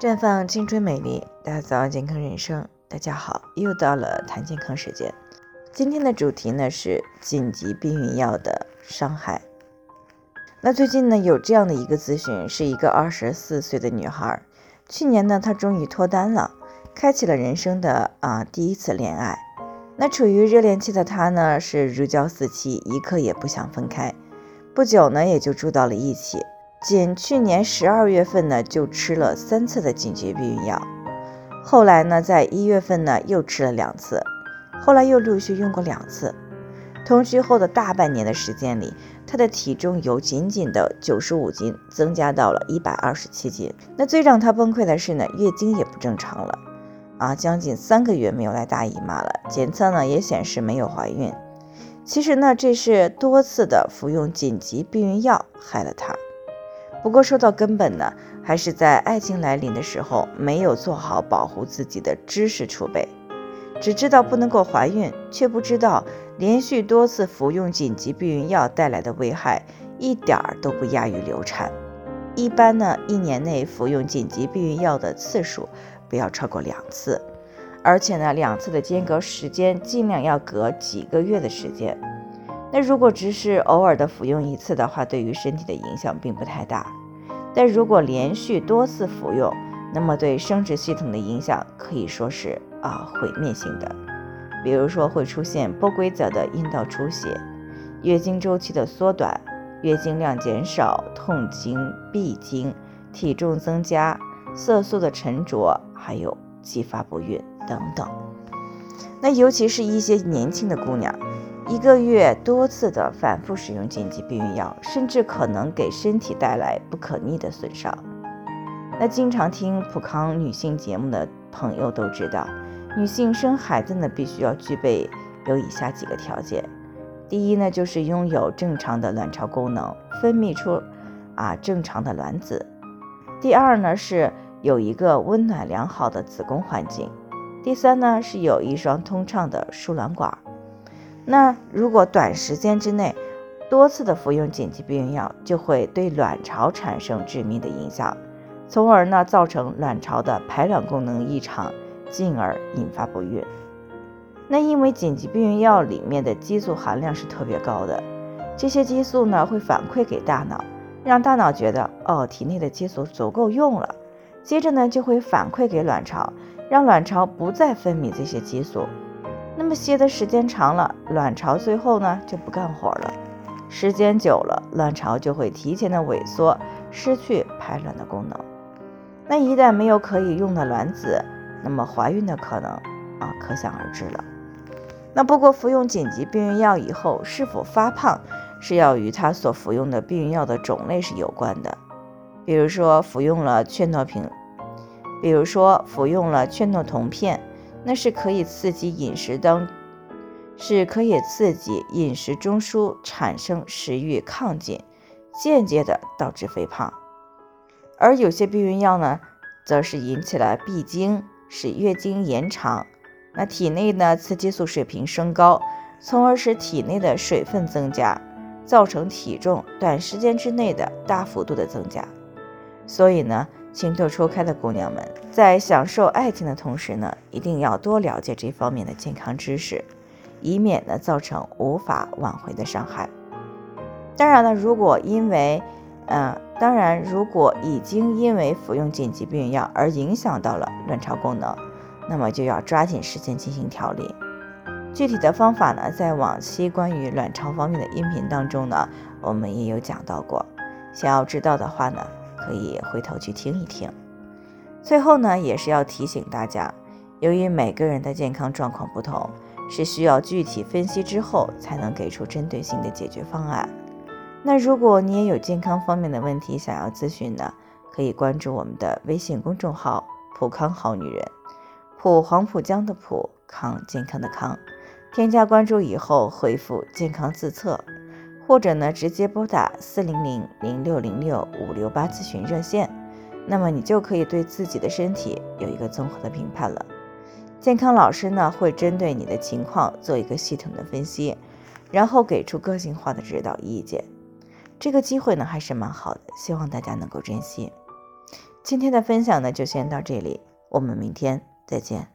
绽放青春美丽，打造健康人生。大家好，又到了谈健康时间。今天的主题呢是紧急避孕药的伤害。那最近呢有这样的一个咨询，是一个二十四岁的女孩，去年呢她终于脱单了，开启了人生的啊第一次恋爱。那处于热恋期的她呢是如胶似漆，一刻也不想分开。不久呢也就住到了一起。仅去年十二月份呢，就吃了三次的紧急避孕药，后来呢，在一月份呢又吃了两次，后来又陆续用过两次。同居后的大半年的时间里，她的体重由仅仅的九十五斤增加到了一百二十七斤。那最让她崩溃的是呢，月经也不正常了，啊，将近三个月没有来大姨妈了，检测呢也显示没有怀孕。其实呢，这是多次的服用紧急避孕药害了她。不过说到根本呢，还是在爱情来临的时候没有做好保护自己的知识储备，只知道不能够怀孕，却不知道连续多次服用紧急避孕药带来的危害一点儿都不亚于流产。一般呢，一年内服用紧急避孕药的次数不要超过两次，而且呢，两次的间隔时间尽量要隔几个月的时间。那如果只是偶尔的服用一次的话，对于身体的影响并不太大。但如果连续多次服用，那么对生殖系统的影响可以说是啊毁灭性的。比如说会出现不规则的阴道出血、月经周期的缩短、月经量减少、痛经、闭经、体重增加、色素的沉着，还有继发不孕等等。那尤其是一些年轻的姑娘。一个月多次的反复使用紧急避孕药，甚至可能给身体带来不可逆的损伤。那经常听普康女性节目的朋友都知道，女性生孩子呢，必须要具备有以下几个条件：第一呢，就是拥有正常的卵巢功能，分泌出啊正常的卵子；第二呢，是有一个温暖良好的子宫环境；第三呢，是有一双通畅的输卵管。那如果短时间之内多次的服用紧急避孕药，就会对卵巢产生致命的影响，从而呢造成卵巢的排卵功能异常，进而引发不孕。那因为紧急避孕药里面的激素含量是特别高的，这些激素呢会反馈给大脑，让大脑觉得哦体内的激素足够用了，接着呢就会反馈给卵巢，让卵巢不再分泌这些激素。那么歇的时间长了，卵巢最后呢就不干活了。时间久了，卵巢就会提前的萎缩，失去排卵的功能。那一旦没有可以用的卵子，那么怀孕的可能啊可想而知了。那不过服用紧急避孕药以后是否发胖，是要与他所服用的避孕药的种类是有关的。比如说服用了劝诺平，比如说服用了劝诺酮片。那是可以刺激饮食当，是可以刺激饮食中枢产生食欲亢进，间接的导致肥胖。而有些避孕药呢，则是引起了闭经，使月经延长，那体内呢雌激素水平升高，从而使体内的水分增加，造成体重短时间之内的大幅度的增加。所以呢。情窦初开的姑娘们，在享受爱情的同时呢，一定要多了解这方面的健康知识，以免呢造成无法挽回的伤害。当然了，如果因为，嗯，当然如果已经因为服用紧急避孕药而影响到了卵巢功能，那么就要抓紧时间进行调理。具体的方法呢，在往期关于卵巢方面的音频当中呢，我们也有讲到过。想要知道的话呢。可以回头去听一听。最后呢，也是要提醒大家，由于每个人的健康状况不同，是需要具体分析之后才能给出针对性的解决方案。那如果你也有健康方面的问题想要咨询呢，可以关注我们的微信公众号“普康好女人”，普黄浦江的普康健康的康，添加关注以后回复“健康自测”。或者呢，直接拨打四零零零六零六五六八咨询热线，那么你就可以对自己的身体有一个综合的评判了。健康老师呢会针对你的情况做一个系统的分析，然后给出个性化的指导意见。这个机会呢还是蛮好的，希望大家能够珍惜。今天的分享呢就先到这里，我们明天再见。